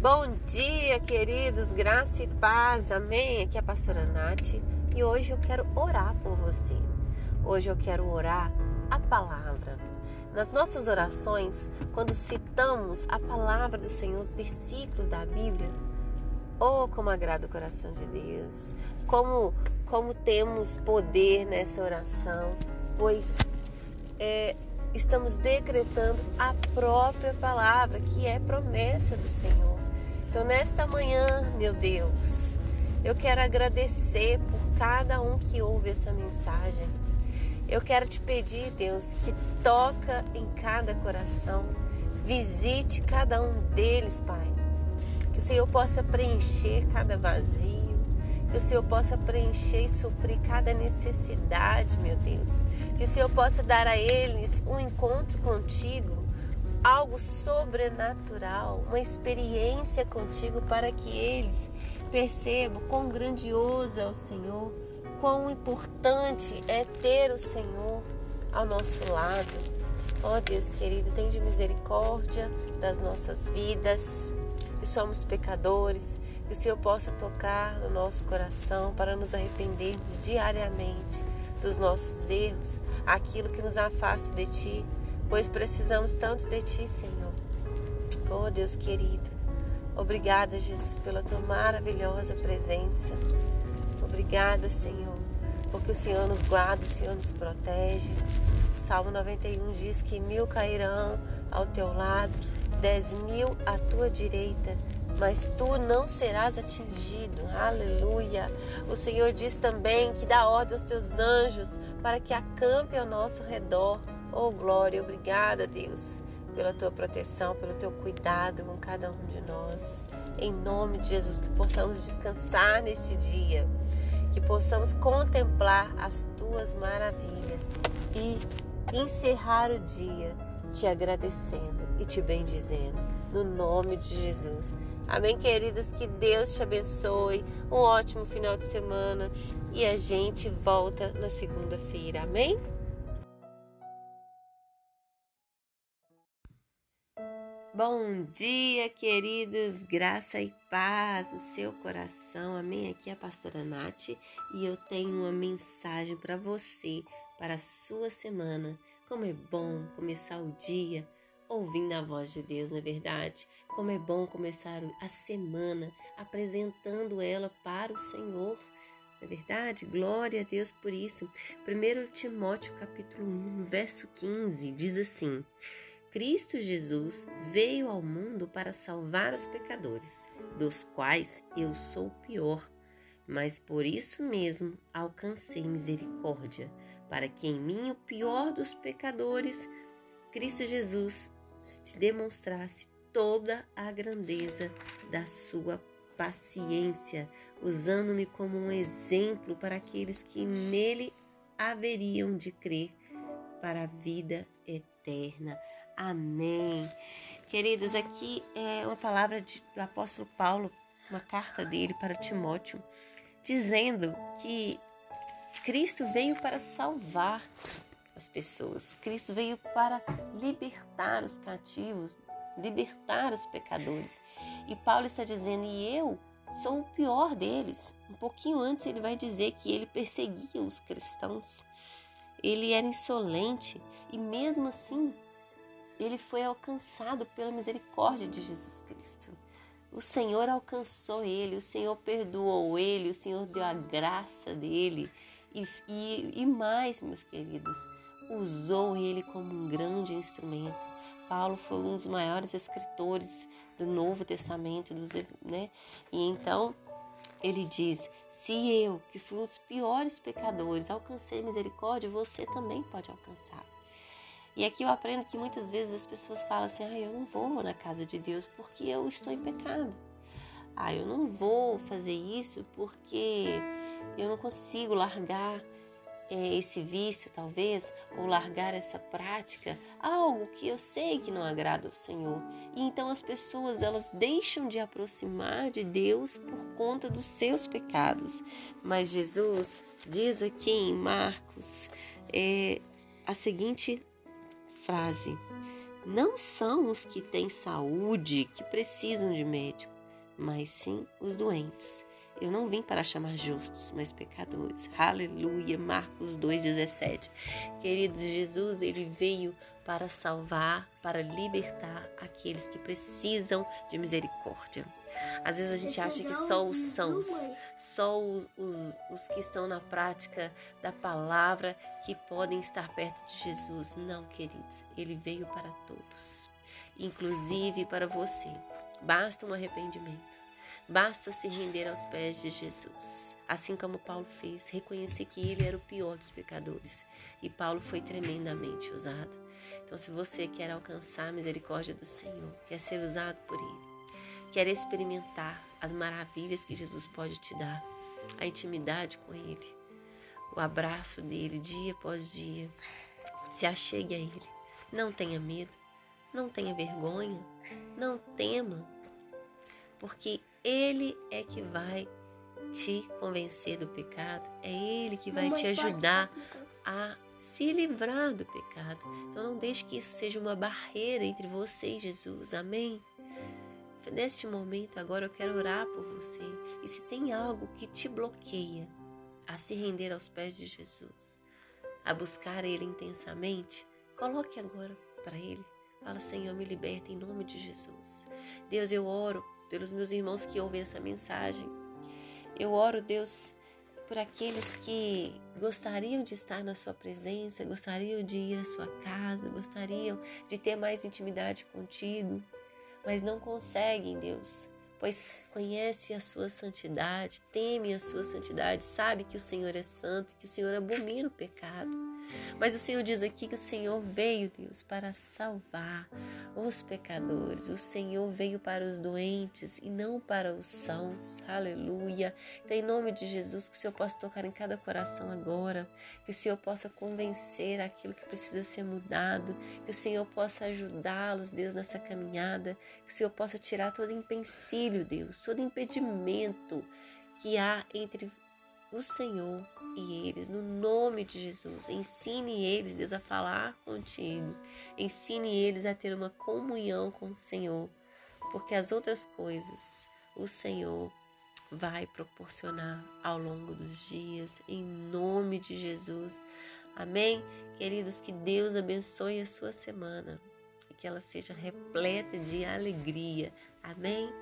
Bom dia, queridos, graça e paz, amém? Aqui é a pastora Nath e hoje eu quero orar por você. Hoje eu quero orar a palavra. Nas nossas orações, quando citamos a palavra do Senhor, os versículos da Bíblia, oh, como agrada o coração de Deus, como, como temos poder nessa oração, pois é, estamos decretando a própria palavra, que é promessa do Senhor. Então, nesta manhã, meu Deus, eu quero agradecer por cada um que ouve essa mensagem. Eu quero te pedir, Deus, que toca em cada coração, visite cada um deles, Pai. Que o Senhor possa preencher cada vazio, que o Senhor possa preencher e suprir cada necessidade, meu Deus. Que o Senhor possa dar a eles um encontro contigo algo sobrenatural, uma experiência contigo para que eles percebam quão grandioso é o Senhor, quão importante é ter o Senhor ao nosso lado. Ó oh, Deus querido, tem de misericórdia das nossas vidas, somos pecadores, que o Senhor possa tocar no nosso coração para nos arrependermos diariamente dos nossos erros, aquilo que nos afasta de Ti pois precisamos tanto de Ti, Senhor. Oh Deus querido, obrigada, Jesus, pela Tua maravilhosa presença. Obrigada, Senhor, porque o Senhor nos guarda, o Senhor nos protege. Salmo 91 diz que mil cairão ao teu lado, dez mil à tua direita, mas tu não serás atingido. Aleluia. O Senhor diz também que dá ordem aos teus anjos para que acampem ao nosso redor. Oh, glória, obrigada, Deus, pela tua proteção, pelo teu cuidado com cada um de nós. Em nome de Jesus, que possamos descansar neste dia, que possamos contemplar as tuas maravilhas e encerrar o dia te agradecendo e te bendizendo. No nome de Jesus. Amém, queridas? Que Deus te abençoe. Um ótimo final de semana e a gente volta na segunda-feira. Amém? Bom dia, queridos, graça e paz no seu coração, amém? Aqui é a pastora Nath e eu tenho uma mensagem para você, para a sua semana. Como é bom começar o dia ouvindo a voz de Deus, não é verdade? Como é bom começar a semana apresentando ela para o Senhor. Não é verdade? Glória a Deus por isso. 1 Timóteo capítulo 1, verso 15 diz assim: Cristo Jesus veio ao mundo para salvar os pecadores, dos quais eu sou o pior, mas por isso mesmo alcancei misericórdia, para que em mim, o pior dos pecadores, Cristo Jesus te demonstrasse toda a grandeza da sua paciência, usando-me como um exemplo para aqueles que nele haveriam de crer para a vida eterna. Amém. Queridos, aqui é uma palavra de, do apóstolo Paulo, uma carta dele para Timóteo, dizendo que Cristo veio para salvar as pessoas. Cristo veio para libertar os cativos, libertar os pecadores. E Paulo está dizendo: "E eu sou o pior deles". Um pouquinho antes ele vai dizer que ele perseguia os cristãos. Ele era insolente e mesmo assim ele foi alcançado pela misericórdia de Jesus Cristo. O Senhor alcançou ele, o Senhor perdoou ele, o Senhor deu a graça dele e, e, e mais, meus queridos, usou ele como um grande instrumento. Paulo foi um dos maiores escritores do Novo Testamento, dos, né? E então ele diz: Se eu, que fui um dos piores pecadores, alcancei misericórdia, você também pode alcançar. E aqui eu aprendo que muitas vezes as pessoas falam assim: ah, eu não vou na casa de Deus porque eu estou em pecado. Ah, eu não vou fazer isso porque eu não consigo largar é, esse vício, talvez, ou largar essa prática, algo que eu sei que não agrada ao Senhor. E então as pessoas elas deixam de aproximar de Deus por conta dos seus pecados. Mas Jesus diz aqui em Marcos é, a seguinte frase: não são os que têm saúde que precisam de médico, mas sim os doentes. Eu não vim para chamar justos, mas pecadores. Aleluia. Marcos 2,17. Queridos, Jesus, ele veio para salvar, para libertar aqueles que precisam de misericórdia. Às vezes a gente acha que só os sãos, só os, os, os, que estão na prática da palavra que podem estar perto de Jesus. Não, queridos, ele veio para todos, inclusive para você. Basta um arrependimento. Basta se render aos pés de Jesus, assim como Paulo fez, reconhecer que ele era o pior dos pecadores. E Paulo foi tremendamente usado. Então, se você quer alcançar a misericórdia do Senhor, quer ser usado por Ele, quer experimentar as maravilhas que Jesus pode te dar, a intimidade com Ele, o abraço dele dia após dia, se achegue a Ele. Não tenha medo, não tenha vergonha, não tema, porque ele é que vai te convencer do pecado, é Ele que vai te ajudar a se livrar do pecado. Então não deixe que isso seja uma barreira entre você e Jesus. Amém? Neste momento agora eu quero orar por você. E se tem algo que te bloqueia a se render aos pés de Jesus, a buscar Ele intensamente, coloque agora para Ele. Fala, Senhor, me liberta em nome de Jesus. Deus, eu oro pelos meus irmãos que ouvem essa mensagem. Eu oro, Deus, por aqueles que gostariam de estar na Sua presença, gostariam de ir à Sua casa, gostariam de ter mais intimidade contigo, mas não conseguem, Deus, pois conhece a Sua santidade, teme a Sua santidade, sabe que o Senhor é santo, que o Senhor abomina o pecado. Mas o Senhor diz aqui que o Senhor veio, Deus, para salvar os pecadores. O Senhor veio para os doentes e não para os sãos. Aleluia. Então, em nome de Jesus, que o Senhor possa tocar em cada coração agora, que o Senhor possa convencer aquilo que precisa ser mudado, que o Senhor possa ajudá-los, Deus, nessa caminhada, que o Senhor possa tirar todo empecilho, Deus, todo impedimento que há entre o Senhor e eles, no nome de Jesus. Ensine eles, Deus, a falar contigo. Ensine eles a ter uma comunhão com o Senhor, porque as outras coisas o Senhor vai proporcionar ao longo dos dias, em nome de Jesus. Amém? Queridos, que Deus abençoe a sua semana e que ela seja repleta de alegria. Amém?